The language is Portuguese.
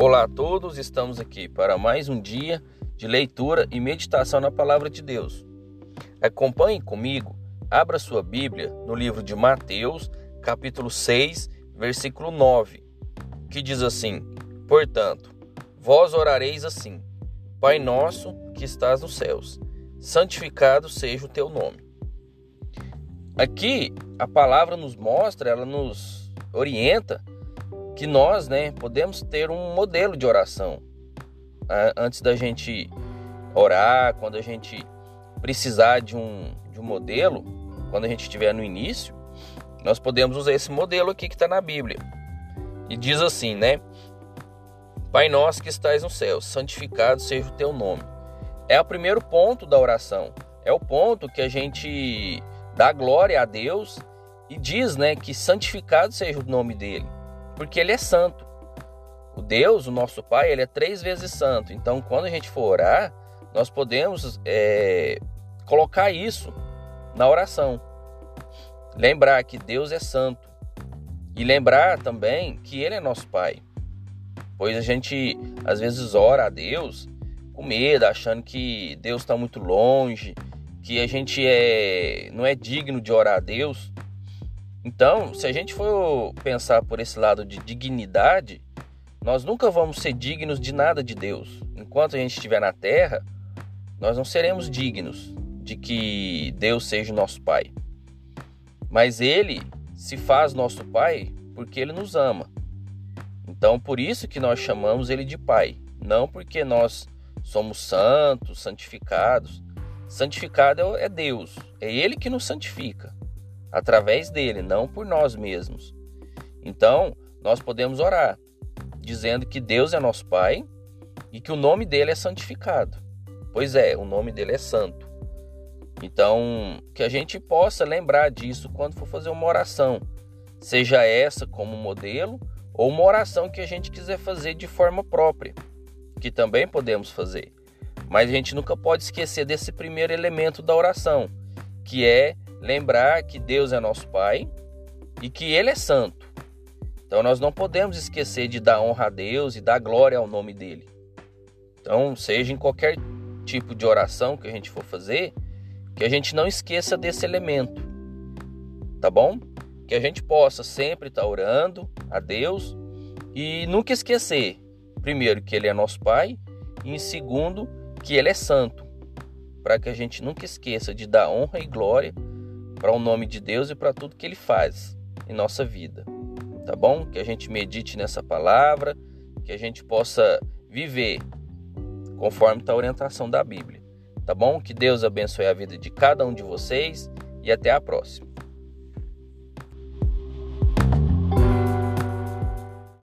Olá a todos, estamos aqui para mais um dia de leitura e meditação na palavra de Deus. Acompanhe comigo, abra sua Bíblia no livro de Mateus, capítulo 6, versículo 9, que diz assim: Portanto, vós orareis assim: Pai nosso que estás nos céus, santificado seja o teu nome. Aqui a palavra nos mostra, ela nos orienta que nós, né, podemos ter um modelo de oração antes da gente orar, quando a gente precisar de um, de um modelo, quando a gente estiver no início, nós podemos usar esse modelo aqui que está na Bíblia. E diz assim, né? Pai nosso que estais no céu, santificado seja o teu nome. É o primeiro ponto da oração. É o ponto que a gente dá glória a Deus e diz, né, que santificado seja o nome dele porque ele é santo. O Deus, o nosso Pai, ele é três vezes santo. Então, quando a gente for orar, nós podemos é, colocar isso na oração. Lembrar que Deus é santo. E lembrar também que Ele é nosso Pai. Pois a gente às vezes ora a Deus com medo, achando que Deus está muito longe, que a gente é, não é digno de orar a Deus. Então, se a gente for pensar por esse lado de dignidade, nós nunca vamos ser dignos de nada de Deus. Enquanto a gente estiver na terra, nós não seremos dignos de que Deus seja nosso Pai. Mas Ele se faz nosso Pai porque Ele nos ama. Então, por isso que nós chamamos Ele de Pai, não porque nós somos santos, santificados. Santificado é Deus, é Ele que nos santifica através dele, não por nós mesmos. Então, nós podemos orar dizendo que Deus é nosso Pai e que o nome dele é santificado. Pois é, o nome dele é santo. Então, que a gente possa lembrar disso quando for fazer uma oração, seja essa como modelo ou uma oração que a gente quiser fazer de forma própria, que também podemos fazer. Mas a gente nunca pode esquecer desse primeiro elemento da oração, que é lembrar que Deus é nosso Pai e que Ele é santo. Então nós não podemos esquecer de dar honra a Deus e dar glória ao nome dele. Então, seja em qualquer tipo de oração que a gente for fazer, que a gente não esqueça desse elemento. Tá bom? Que a gente possa sempre estar orando a Deus e nunca esquecer, primeiro, que Ele é nosso Pai e, em segundo, que Ele é santo. Para que a gente nunca esqueça de dar honra e glória para o nome de Deus e para tudo que ele faz em nossa vida. Tá bom? Que a gente medite nessa palavra, que a gente possa viver conforme está a orientação da Bíblia. Tá bom? Que Deus abençoe a vida de cada um de vocês e até a próxima.